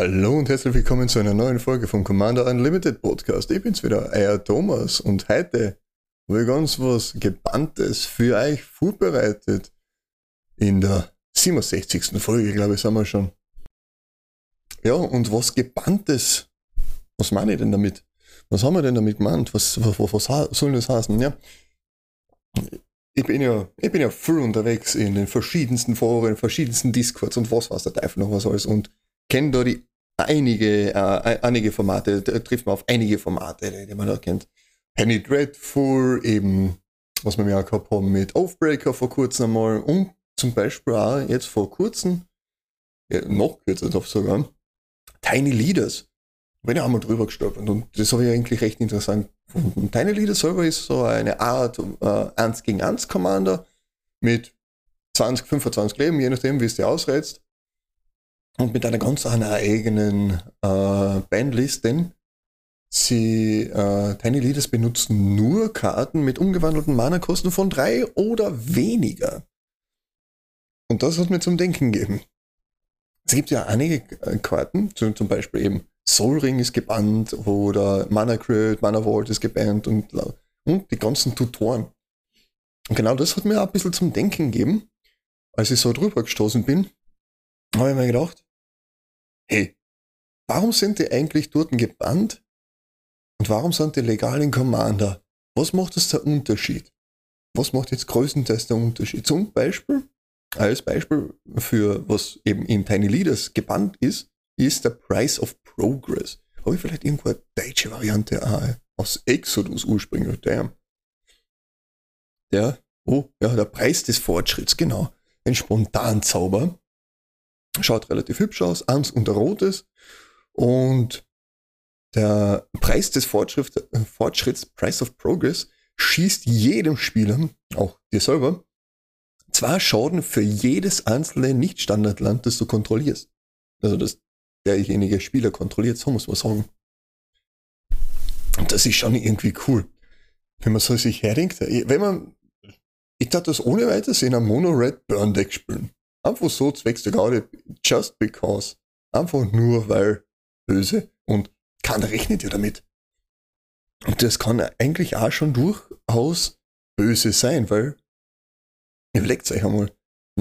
Hallo und herzlich willkommen zu einer neuen Folge vom Commander Unlimited Podcast. Ich bin's wieder, euer Thomas und heute habe ich ganz was Gebanntes für euch vorbereitet. In der 67. Folge, glaube ich, sind wir schon. Ja, und was Gebanntes, was meine ich denn damit? Was haben wir denn damit gemeint? Was, was, was soll das heißen? Ja, ich bin ja, ich bin ja früh unterwegs in den verschiedensten Foren, verschiedensten Discords und was weiß der Teufel noch was alles und kenne da die einige, äh, einige Formate, da trifft man auf einige Formate, die, man da kennt. Penny Dreadful, eben, was wir ja gehabt haben mit Oathbreaker vor kurzem einmal und zum Beispiel auch jetzt vor kurzem, ja, noch kürzer doch sogar, Tiny Leaders. Bin ja auch mal drüber gestolpert und das habe ich eigentlich recht interessant gefunden. Tiny Leaders selber ist so eine Art äh, 1 gegen 1 Commander mit 20, 25 Leben, je nachdem, wie es dir ausrätst und mit einer ganz einer eigenen äh, denn sie, äh, Tiny Leaders benutzen nur Karten mit umgewandelten Mana-Kosten von drei oder weniger. Und das hat mir zum Denken gegeben. Es gibt ja einige Karten, zum Beispiel eben Soul Ring ist gebannt oder Mana Crit, Mana Vault ist gebannt und, und die ganzen Tutoren. Und genau das hat mir auch ein bisschen zum Denken gegeben, als ich so drüber gestoßen bin, habe ich mir gedacht, hey, warum sind die eigentlich dort gebannt? Und warum sind die legalen Commander? Was macht das der Unterschied? Was macht jetzt größtenteils der Unterschied? Zum Beispiel, als Beispiel für was eben in Tiny Leaders gebannt ist, ist der Price of Progress. Habe ich vielleicht irgendwo eine deutsche Variante ah, aus Exodus ursprünglich? Der, der, oh, ja, der Preis des Fortschritts, genau. Ein Spontanzauber, Schaut relativ hübsch aus, eins und rotes. Und der Preis des Fortschritts, äh, Fortschritts, Price of Progress, schießt jedem Spieler, auch dir selber, zwei Schaden für jedes einzelne Nicht-Standardland, das du kontrollierst. Also dass derjenige Spieler kontrolliert, so muss man sagen. Und das ist schon irgendwie cool. Wenn man so sich herdenkt, wenn man, ich darf das ohne weiteres in einem Mono-Red Burn Deck spielen. Einfach so zwecks der Garde, just because. Einfach nur weil böse und keiner rechnet ja damit. Und das kann eigentlich auch schon durchaus böse sein, weil überlegt euch einmal,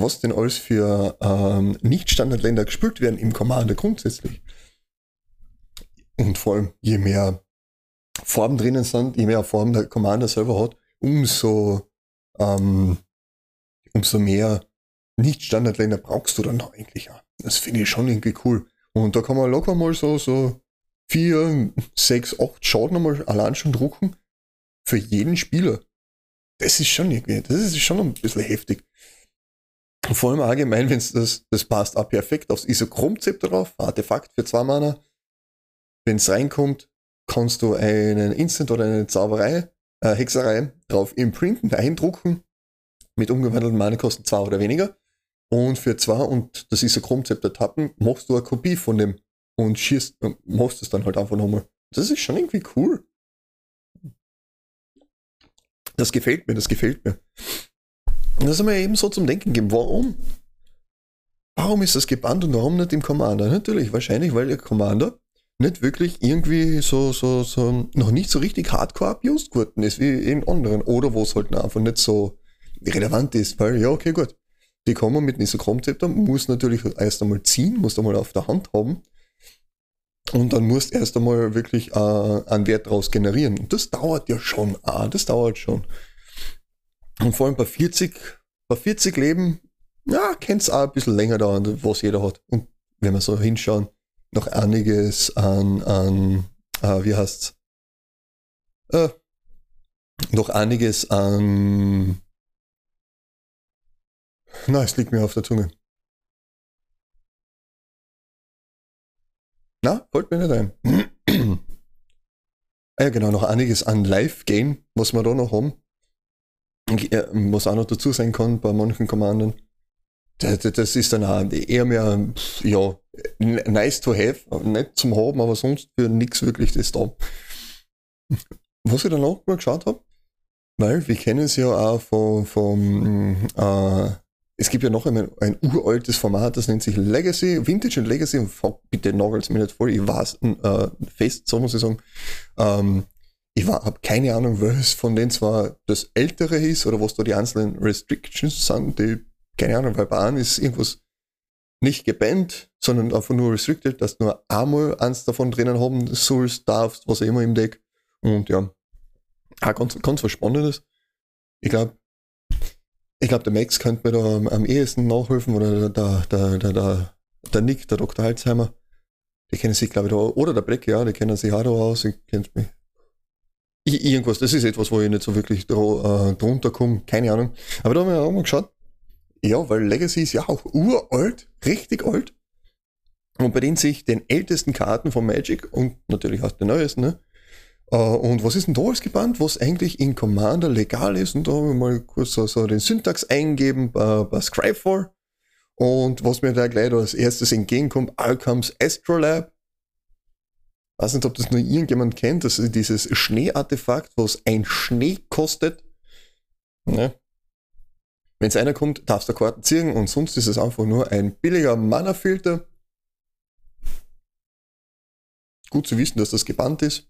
was denn alles für ähm, Nicht-Standardländer gespielt werden im Commander grundsätzlich. Und vor allem, je mehr Farben drinnen sind, je mehr Farben der Commander selber hat, umso, ähm, umso mehr nicht-Standardländer brauchst du dann eigentlich auch. Das finde ich schon irgendwie cool. Und da kann man locker mal so, so vier, sechs, acht Schaden mal allein schon drucken. Für jeden Spieler. Das ist schon irgendwie, das ist schon ein bisschen heftig. Vor allem allgemein, wenn es das, das passt auch perfekt aufs Isochrom-Zepter drauf, Artefakt für zwei Mana. Wenn es reinkommt, kannst du einen Instant oder eine Zauberei, äh, Hexerei drauf imprinten, eindrucken, mit umgewandelten Mana-Kosten zwei oder weniger. Und für zwei, und das der Tappen, machst du eine Kopie von dem und schießt, machst es dann halt einfach nochmal. Das ist schon irgendwie cool. Das gefällt mir, das gefällt mir. Und das haben wir eben so zum Denken gegeben. Warum? Warum ist das gebannt und warum nicht im Commander? Natürlich, wahrscheinlich, weil der Commander nicht wirklich irgendwie so, so, so, noch nicht so richtig hardcore abused geworden ist wie in anderen. Oder wo es halt einfach nicht so relevant ist, weil, ja, okay, gut die kommen mit diesem Chromzepter, muss natürlich erst einmal ziehen, muss einmal auf der Hand haben. Und dann musst erst einmal wirklich äh, einen Wert daraus generieren. Und das dauert ja schon, ah, das dauert schon. Und vor allem bei 40, bei 40 Leben, ja, kann es auch ein bisschen länger dauern, was jeder hat. Und wenn wir so hinschauen, noch einiges an, an äh, wie heißt's? Äh, noch einiges an na, es liegt mir auf der Zunge. Na, wollt mir nicht ein. ah ja, genau, noch einiges an Live-Game, was wir da noch haben. Was auch noch dazu sein kann bei manchen Commandern. Das ist dann auch eher mehr, ja, nice to have, nicht zum haben, aber sonst für nichts wirklich das da. was ich danach mal geschaut habe, weil wir kennen es ja auch von, von äh, es gibt ja noch ein, ein uraltes Format, das nennt sich Legacy, Vintage und Legacy. Bitte nagelt mir nicht voll, ich weiß äh, fest, so muss ich sagen. Ähm, ich habe keine Ahnung, welches von denen zwar das ältere ist oder was da die einzelnen Restrictions sind. Die, keine Ahnung, weil bei einem ist irgendwas nicht gebannt, sondern einfach nur restricted, dass du nur einmal eins davon drinnen haben sollst, darfst, was auch immer im Deck. Und ja, auch ganz, ganz was Spannendes. Ich glaube, ich glaube, der Max könnte mir da am, am ehesten nachhelfen oder der, der, der, der, der Nick, der Dr. Alzheimer. Die kennen sich, glaube ich, da, oder der Black, ja, die kennen sich auch da aus. Ich kennt mich. Ich, irgendwas, das ist etwas, wo ich nicht so wirklich dr äh, drunter komme, keine Ahnung. Aber da haben wir auch mal geschaut. Ja, weil Legacy ist ja auch uralt, richtig alt. Und bei denen sich den ältesten Karten von Magic und natürlich auch den neuesten, ne, Uh, und was ist denn da alles gebannt, was eigentlich in Commander legal ist? Und da haben wir mal kurz so, so den Syntax eingeben bei, bei Scribefor. Und was mir da gleich als erstes entgegenkommt, Alchem's Astrolab. Weiß nicht, ob das nur irgendjemand kennt, das ist dieses Schneeartefakt, was ein Schnee kostet. Ne? Wenn es einer kommt, darfst du Karten ziehen und sonst ist es einfach nur ein billiger Mana-Filter. Gut zu wissen, dass das gebannt ist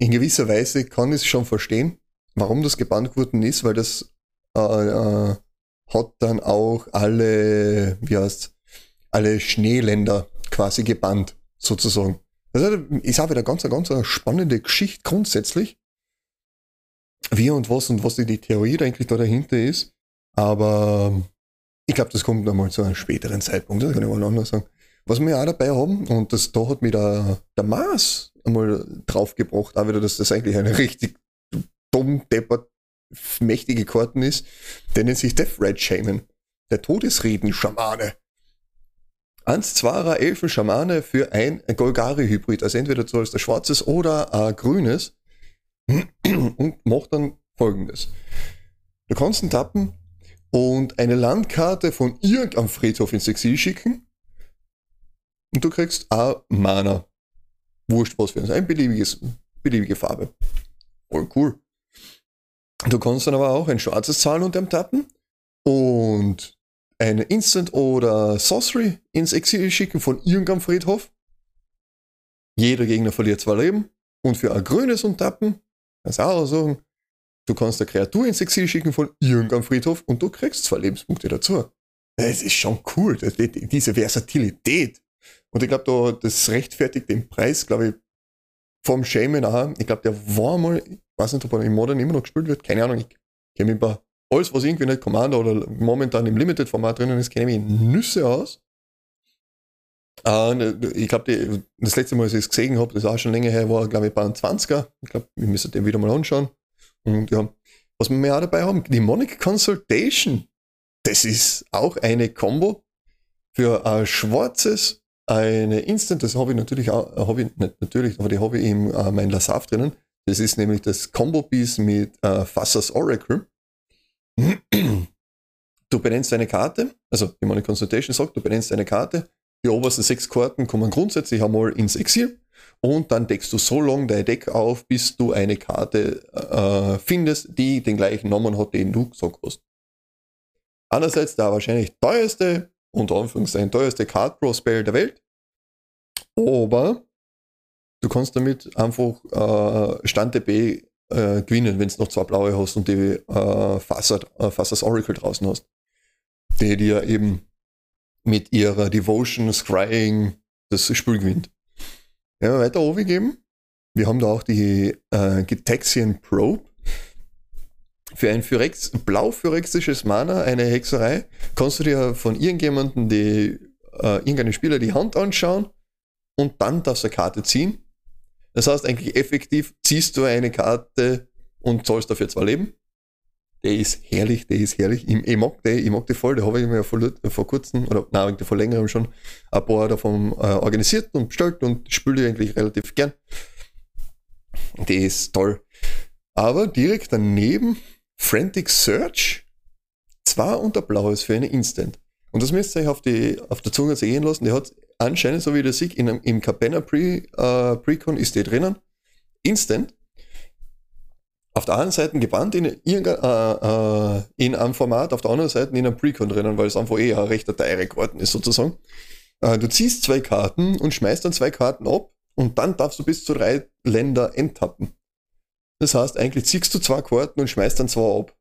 in gewisser Weise kann ich es schon verstehen, warum das gebannt worden ist, weil das äh, äh, hat dann auch alle, wie heißt alle Schneeländer quasi gebannt, sozusagen. Also ist auch wieder ganz, ganz eine spannende Geschichte grundsätzlich. Wie und was und was die, Theorie eigentlich da dahinter ist. Aber ich glaube, das kommt nochmal zu einem späteren Zeitpunkt, das kann ich mal anders sagen. Was wir auch dabei haben, und das, da hat mir der, der Mars einmal draufgebracht, auch wieder, dass das eigentlich eine richtig dumm, deppert, mächtige Karten ist. Der nennt sich Death Red Shaman. Der Todesreden-Schamane. Eins, zweier Elfen-Schamane für ein Golgari-Hybrid. Also entweder du als der schwarzes oder ein grünes. Und macht dann folgendes. Du kannst ihn tappen und eine Landkarte von irgendeinem Friedhof ins Exil schicken. Und du kriegst auch Mana. Wurscht was für ein beliebiges, beliebige Farbe. Voll cool. Du kannst dann aber auch ein schwarzes zahlen unter dem Tappen und eine Instant oder Sorcery ins Exil schicken von irgendeinem Friedhof. Jeder Gegner verliert zwei Leben. Und für ein grünes und Tappen, kannst du auch sagen, du kannst eine Kreatur ins Exil schicken von irgendeinem Friedhof und du kriegst zwei Lebenspunkte dazu. Das ist schon cool, diese Versatilität. Und ich glaube, da, das rechtfertigt den Preis, glaube ich, vom Shaman auch. Ich glaube, der war mal, ich weiß nicht, ob er im Modern immer noch gespielt wird, keine Ahnung, ich kenne mich bei alles, was irgendwie nicht Commander oder momentan im Limited-Format drinnen ist, kenne ich Nüsse aus. Uh, ich glaube, das letzte Mal, als ich es gesehen habe, das ist auch schon länger her, war, glaube ich, bei einem 20er. Ich glaube, wir müssen den wieder mal anschauen. Und ja, was wir auch dabei haben, die Monic Consultation. Das ist auch eine Combo für ein schwarzes eine Instant, das habe ich natürlich auch, habe ich nicht natürlich, aber die habe ich im äh, mein Lasaf drinnen. Das ist nämlich das Combo Piece mit äh, Fassas Oracle. Du benennst eine Karte, also die Money Consultation sagt, du benennst eine Karte. Die obersten sechs Karten kommen grundsätzlich einmal ins Exil und dann deckst du so lange dein Deck auf, bis du eine Karte äh, findest, die den gleichen Namen hat, den du gesagt hast. Andererseits der wahrscheinlich teuerste unter Anführungszeichen teuerste Card Pro Spell der Welt. Aber du kannst damit einfach äh, Stand DB äh, gewinnen, wenn du noch zwei blaue hast und die äh, Fassers, äh, Fassers Oracle draußen hast. Die dir eben mit ihrer Devotion, Scrying das Spiel gewinnt. Ja, weiter oben geben. Wir haben da auch die äh, Gitaxian Probe. Für ein Phyrex, blau-phyrexisches Mana, eine Hexerei, kannst du dir von irgendjemandem, die, äh, irgendeinem Spieler die Hand anschauen und dann darfst du eine Karte ziehen. Das heißt eigentlich effektiv ziehst du eine Karte und zahlst dafür zwei Leben. Der ist herrlich, der ist herrlich. Ich, ich mag den, ich mag den voll, da habe ich mir vor, vor kurzem, oder nein, vor längerem schon ein paar davon äh, organisiert und bestellt und spiele eigentlich relativ gern. Der ist toll. Aber direkt daneben Frantic Search, zwar unter Blaues für eine Instant. Und das müsst ihr euch auf, die, auf der Zunge sehen lassen. Der hat anscheinend, so wie der Sieg, in einem, im Cabana Pre, äh, Precon ist der drinnen. Instant. auf der einen Seite gebannt in, äh, äh, in einem Format, auf der anderen Seite in einem Precon drinnen, weil es einfach eh ein rechter teure Karten ist sozusagen. Äh, du ziehst zwei Karten und schmeißt dann zwei Karten ab und dann darfst du bis zu drei Länder enttappen. Das heißt, eigentlich ziehst du zwei Karten und schmeißt dann zwei ab.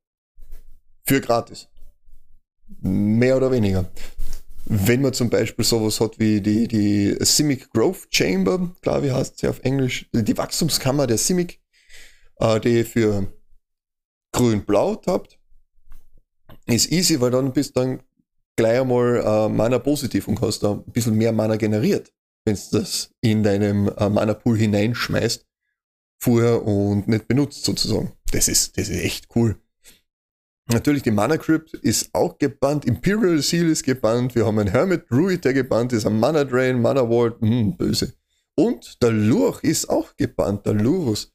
Für gratis. Mehr oder weniger. Wenn man zum Beispiel sowas hat wie die, die Simic Growth Chamber, glaube ich heißt sie auf Englisch, die Wachstumskammer der Simic, äh, die für grün-blau habt, ist easy, weil dann bist du dann gleich einmal äh, Mana positiv und hast da ein bisschen mehr Mana generiert, wenn du das in deinem äh, Mana-Pool hineinschmeißt, vorher und nicht benutzt sozusagen. Das ist, das ist echt cool. Natürlich, die Mana Crypt ist auch gebannt. Imperial Seal ist gebannt. Wir haben einen Hermit Druid, der gebannt ist. Ein Mana Drain, Mana Ward, hm, böse. Und der Lurch ist auch gebannt, der Lurus.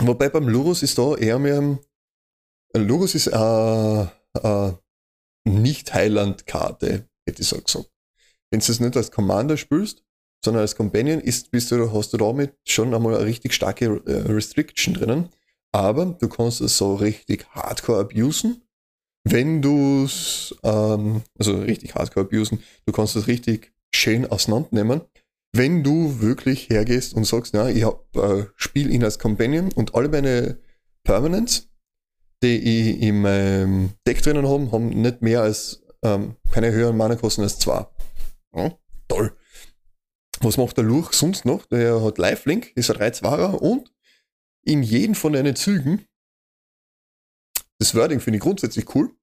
Wobei beim Lurus ist da eher mehr. Ein Lurus ist eine äh, äh, Nicht-Heiland-Karte, hätte ich so gesagt. Wenn du es nicht als Commander spielst, sondern als Companion, ist, bist du, hast du damit schon einmal eine richtig starke äh, Restriction drinnen aber du kannst es so richtig hardcore abusen, wenn du es, ähm, also richtig hardcore abusen, du kannst es richtig schön auseinandernehmen, wenn du wirklich hergehst und sagst, ja, ich hab, äh, spiel ihn als Companion und alle meine Permanents, die ich in meinem Deck drinnen habe, haben nicht mehr als ähm, keine höheren Mana-Kosten als zwei. Ja, toll. Was macht der Luch sonst noch? Der hat Lifelink, ist ein 3-2er und in jedem von deinen Zügen, das Wording finde ich grundsätzlich cool,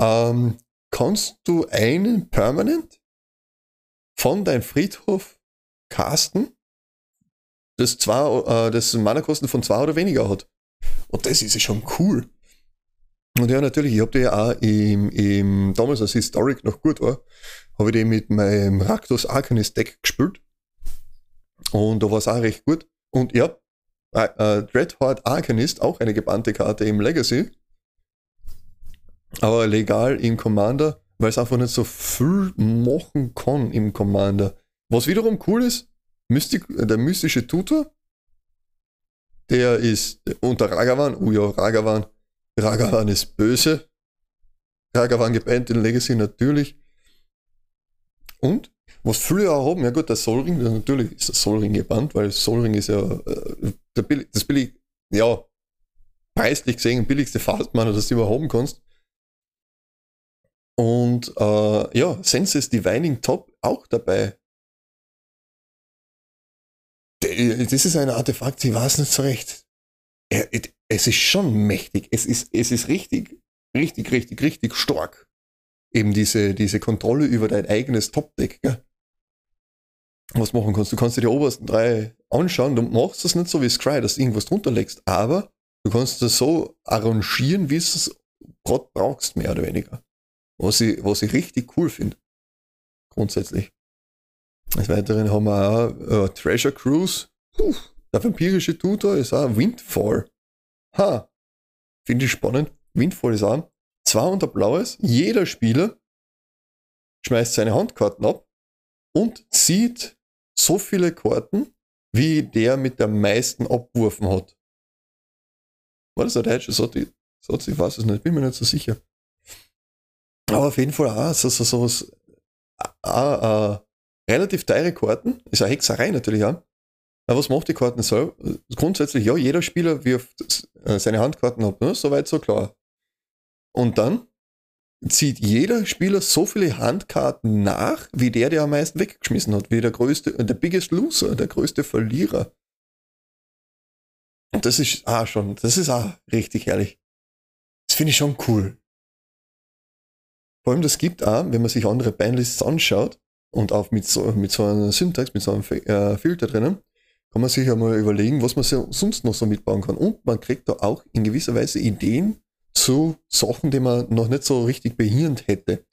ähm, kannst du einen Permanent von deinem Friedhof casten, das, zwei, äh, das Mana-Kosten von zwei oder weniger hat. Und das ist ja schon cool. Und ja, natürlich, ich habe die ja auch im, im, damals, als Historic noch gut war, habe ich die mit meinem Raktos Arcanist Deck gespielt. Und da war es auch recht gut. Und ja, äh, Dreadhorde Arcanist, auch eine gebannte Karte im Legacy. Aber legal im Commander, weil es einfach nicht so viel machen kann im Commander. Was wiederum cool ist, Mystik, der mystische Tutor, der ist unter Ragavan, oh ja, Ragavan, Ragavan ist böse. Ragavan gebannt in Legacy natürlich. Und was viele haben, ja gut, der Solring, natürlich ist der Solring gebannt, weil Solring ist ja äh, der billig, das billig, ja, preislich gesehen billigste Faltmann, das du überhaupt haben kannst. Und äh, ja, Senses Divining Top auch dabei. Das ist ein Artefakt, ich weiß nicht so recht. Es ist schon mächtig. Es ist, es ist richtig, richtig, richtig, richtig stark. Eben diese, diese Kontrolle über dein eigenes Top-Deck. Was machen kannst. Du kannst dir die obersten drei anschauen, du machst das nicht so wie Scry, dass du irgendwas drunter legst, aber du kannst das so arrangieren, wie du es gerade brauchst, mehr oder weniger. Was ich, was ich richtig cool finde. Grundsätzlich. Des Weiteren haben wir auch äh, Treasure Cruise. Puh, der vampirische Tutor ist auch Windfall. Ha! Finde ich spannend. Windfall ist auch zwei unter Blaues. Jeder Spieler schmeißt seine Handkarten ab und zieht so viele Karten, wie der mit der meisten abgeworfen hat. War das ein deutscher Satz? Ich weiß es nicht, bin mir nicht so sicher. Aber auf jeden Fall auch so, so, so was, auch, äh, relativ teure Karten, ist eine Hexerei natürlich auch. Aber was macht die Karten so? Grundsätzlich, ja, jeder Spieler wirft äh, seine Handkarten ab, ne? soweit so klar. Und dann zieht jeder Spieler so viele Handkarten nach, wie der, der am meisten weggeschmissen hat, wie der größte, der biggest loser, der größte Verlierer. Und das ist auch schon, das ist auch richtig herrlich. Das finde ich schon cool. Vor allem, das gibt auch, wenn man sich andere Bandlists anschaut und auch mit so, mit so einer Syntax, mit so einem äh, Filter drinnen, kann man sich ja mal überlegen, was man sonst noch so mitbauen kann. Und man kriegt da auch in gewisser Weise Ideen, zu Sachen, die man noch nicht so richtig behirnt hätte.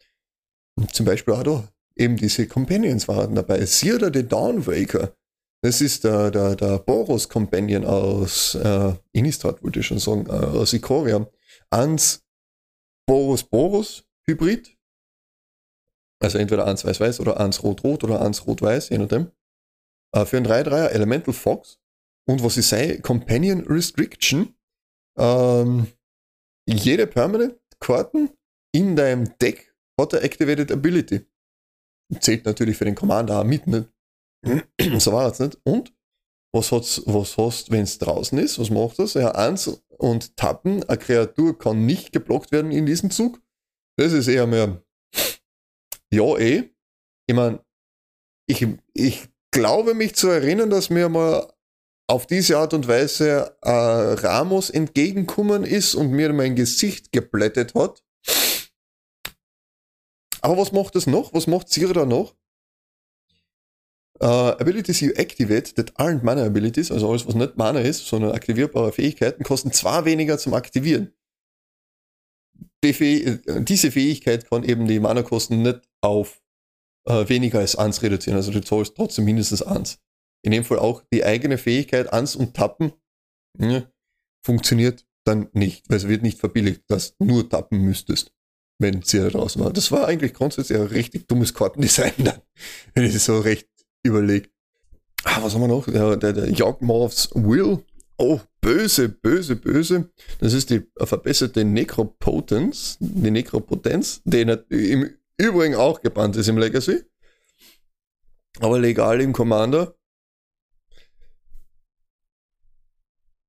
Und zum Beispiel auch da eben diese Companions waren dabei. Sierra the Dawnwaker. Das ist der, der, der Boros Companion aus äh, Innistrad, wollte ich schon sagen, äh, aus Ikoria. Ans Boros Boros Hybrid. Also entweder eins weiß-weiß oder eins rot-rot oder eins rot-weiß, je nachdem. Äh, für ein 3-3er Elemental Fox. Und was ich sage, Companion Restriction, ähm, jede Permanent Karten in deinem Deck hat eine Activated Ability. Zählt natürlich für den Commander auch mit, nicht? so war es nicht. Und was, hat's, was hast, wenn es draußen ist? Was macht das? Ja, eins und tappen. Eine Kreatur kann nicht geblockt werden in diesem Zug. Das ist eher mehr, ja, eh. Ich meine, ich, ich glaube mich zu erinnern, dass mir mal auf diese Art und Weise äh, Ramos entgegenkommen ist und mir mein Gesicht geblättet hat. Aber was macht es noch? Was macht Sira noch? Uh, abilities you activate that aren't Mana Abilities, also alles, was nicht Mana ist, sondern aktivierbare Fähigkeiten, kosten zwar weniger zum Aktivieren. Die Fäh diese Fähigkeit kann eben die Mana-Kosten nicht auf uh, weniger als 1 reduzieren, also du zahlst trotzdem mindestens 1. In dem Fall auch die eigene Fähigkeit ans und tappen ja, ne, funktioniert dann nicht, weil es wird nicht verbilligt, dass du nur tappen müsstest, wenn sie da draußen war. Das war eigentlich grundsätzlich ein richtig dummes Kartendesign dann, wenn ich so recht überlege. Ah, was haben wir noch? Der, der, der Jagdmorphs Will. Oh, böse, böse, böse. Das ist die verbesserte Necropotenz, die Necropotenz, die im Übrigen auch gebannt ist im Legacy. Aber legal im Commander.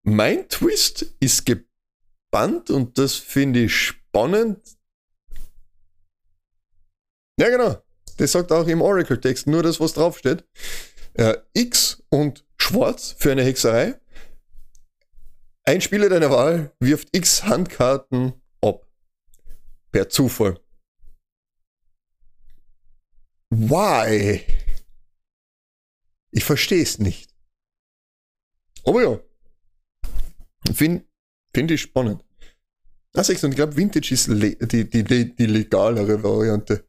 Mein Twist ist gebannt und das finde ich spannend. Ja, genau. Das sagt auch im Oracle-Text nur das, was draufsteht. Äh, X und Schwarz für eine Hexerei. Ein Spieler deiner Wahl wirft X Handkarten ab. Per Zufall. Why? Ich verstehe es nicht. Aber ja. Finde find ich spannend. Also ich glaube, Vintage ist die, die, die, die legalere Variante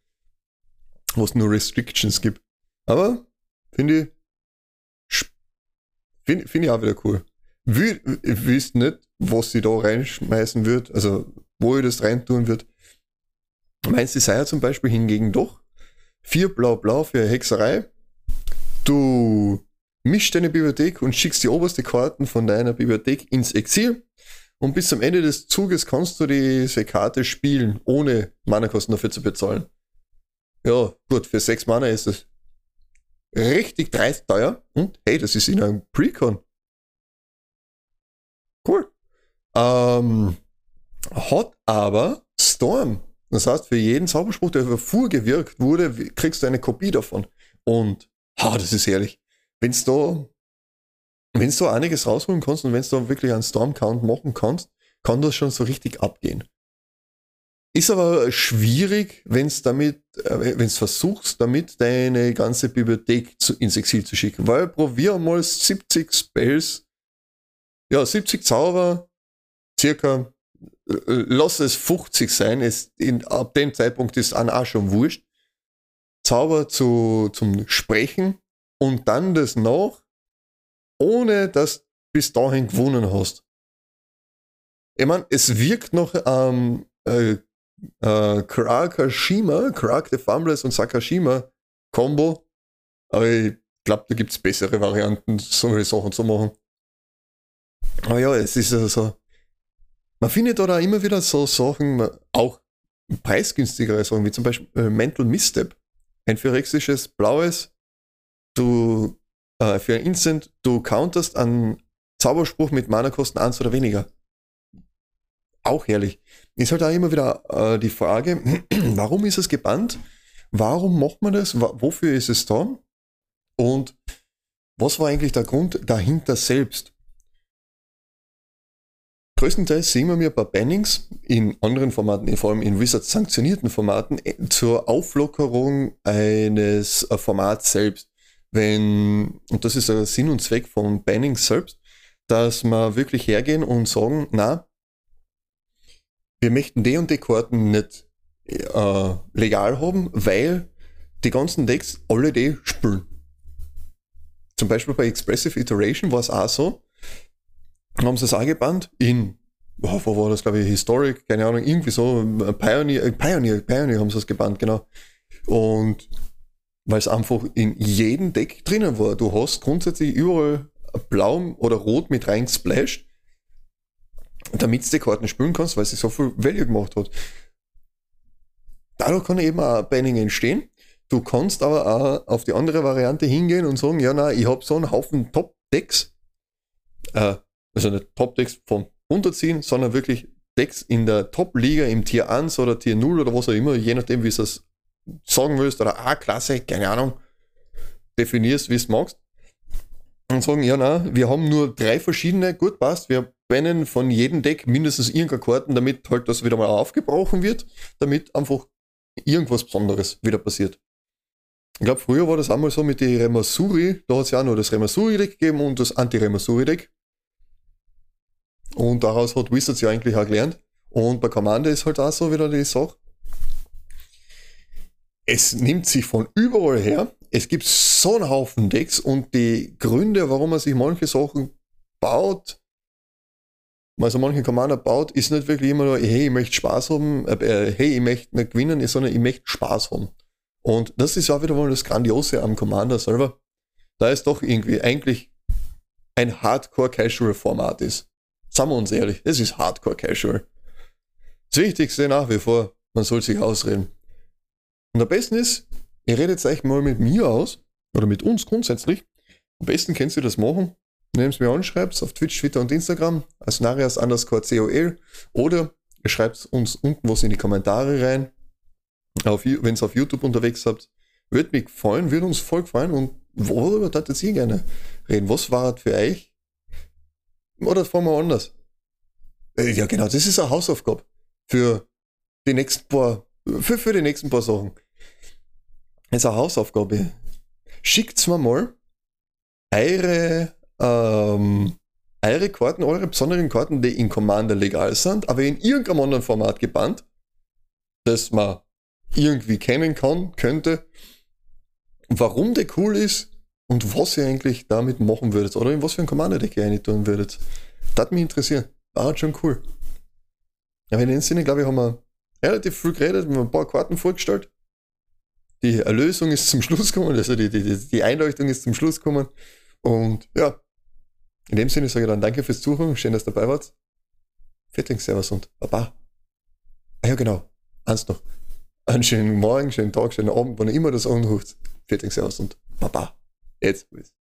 wo es nur Restrictions gibt. Aber finde ich, finde find ich auch wieder cool. Ich wüsste nicht, was sie da reinschmeißen wird, also wo ich das reintun wird. Meinst du, sei ja zum Beispiel hingegen doch vier Blau-Blau für Hexerei. Du mischst deine Bibliothek und schickst die oberste Karten von deiner Bibliothek ins Exil. Und bis zum Ende des Zuges kannst du diese Karte spielen, ohne Mana-Kosten dafür zu bezahlen. Ja, gut, für sechs Mana ist es richtig dreist teuer. Und hey, das ist in einem Precon. Cool. Ähm, hat aber Storm. Das heißt, für jeden Zauberspruch, der vorgewirkt wurde, kriegst du eine Kopie davon. Und ha, das ist herrlich. Wenn du da, wenn du einiges rausholen kannst und wenn du da wirklich einen Storm-Count machen kannst, kann das schon so richtig abgehen. Ist aber schwierig, wenn es damit, äh, wenn es versuchst, damit deine ganze Bibliothek zu, ins Exil zu schicken. Weil probier mal 70 Spells, ja, 70 Zauber, circa, äh, lass es 50 sein, es, in, ab dem Zeitpunkt ist an auch schon wurscht. Zauber zu, zum Sprechen und dann das noch, ohne dass du bis dahin gewonnen hast. Ich meine, es wirkt noch ähm, äh, äh, Krakashima, Krak the Farmless und Sakashima Combo. Aber ich glaube, da gibt es bessere Varianten, solche Sachen zu machen. Aber ja, es ist also so. Man findet da immer wieder so Sachen, auch preisgünstigere Sachen, wie zum Beispiel äh, Mental Misstep. Ein phyrexisches blaues, du äh, für ein Instant, du counterst einen Zauberspruch mit Mana-Kosten 1 oder weniger. Auch herrlich. Ist halt auch immer wieder äh, die Frage, warum ist es gebannt? Warum macht man das? Wofür ist es da? Und was war eigentlich der Grund dahinter selbst? Größtenteils sehen wir mir bei Bannings in anderen Formaten, vor allem in Wizards sanktionierten Formaten, äh, zur Auflockerung eines äh, Formats selbst. Wenn, und das ist der Sinn und Zweck von Bannings selbst, dass wir wirklich hergehen und sagen, na, wir möchten die und die Karten nicht äh, legal haben, weil die ganzen Decks alle die spielen. Zum Beispiel bei Expressive Iteration war es auch so, haben sie es angebannt in, oh, wo war das, glaube ich, Historic, keine Ahnung, irgendwie so, Pioneer, Pioneer, Pioneer haben sie es gebannt, genau. Und weil es einfach in jedem Deck drinnen war. Du hast grundsätzlich überall blau oder rot mit rein splasht, damit du die Karten spielen kannst, weil sie so viel Value gemacht hat. Dadurch kann eben auch Banning entstehen. Du kannst aber auch auf die andere Variante hingehen und sagen, ja, na, ich habe so einen Haufen Top-Decks, äh, also nicht Top-Decks vom runterziehen, sondern wirklich Decks in der Top-Liga im Tier 1 oder Tier 0 oder was auch immer, je nachdem, wie du es sagen willst, oder A-Klasse, keine Ahnung, definierst, wie es magst. Und sagen, ja, na, wir haben nur drei verschiedene, gut passt, wir bannen von jedem Deck mindestens irgendeine Karten, damit halt das wieder mal aufgebrochen wird, damit einfach irgendwas Besonderes wieder passiert. Ich glaube, früher war das einmal so mit den Remasuri, da hat es ja auch noch das Remasuri-Deck gegeben und das Anti-Remasuri-Deck. Und daraus hat Wizards ja eigentlich auch gelernt. Und bei Commander ist halt auch so wieder die Sache. Es nimmt sich von überall her. Es gibt so einen Haufen Decks und die Gründe, warum man sich manche Sachen baut, also manche Commander baut, ist nicht wirklich immer nur, hey, ich möchte Spaß haben, äh, hey, ich möchte nicht gewinnen, sondern ich möchte Spaß haben. Und das ist auch wieder mal das Grandiose am Commander selber. Da ist doch irgendwie eigentlich ein Hardcore-Casual-Format ist. Sagen wir uns ehrlich, es ist Hardcore-Casual. Das Wichtigste nach wie vor, man soll sich ausreden. Und am besten ist, ihr redet euch mal mit mir aus, oder mit uns grundsätzlich. Am besten könnt ihr das machen, indem ihr mir anschreibt auf Twitch, Twitter und Instagram als Narias underscore COL oder ihr schreibt uns unten was in die Kommentare rein, wenn ihr auf YouTube unterwegs habt. Würde mich freuen, würde uns voll gefallen und worüber würdet ihr gerne reden? Was war für euch? Oder fangen wir anders. Äh, ja, genau, das ist eine Hausaufgabe für die nächsten paar, für, für die nächsten paar Sachen. Ist eine Hausaufgabe. Schickt's mir mal eure ähm, eure Karten, eure besonderen Karten, die in Commander legal sind, aber in irgendeinem anderen Format gebannt, das man irgendwie kennen kann, könnte, warum der cool ist und was ihr eigentlich damit machen würdet oder in was für ein Commander-Deck ihr eigentlich tun würdet. Das hat mich interessiert. War halt schon cool. Aber in dem Sinne, glaube ich, haben wir relativ viel geredet, wir haben ein paar Karten vorgestellt. Die Erlösung ist zum Schluss gekommen, also die, die, die Einleuchtung ist zum Schluss gekommen. Und ja, in dem Sinne sage ich dann danke fürs Zuhören, schön, dass ihr dabei wart. Fetting, Servus und Baba. Ah ja, genau. Eins noch. Einen schönen Morgen, schönen Tag, schönen Abend, wann ihr immer das anruft. Fetting, Servus und Baba. Jetzt bis.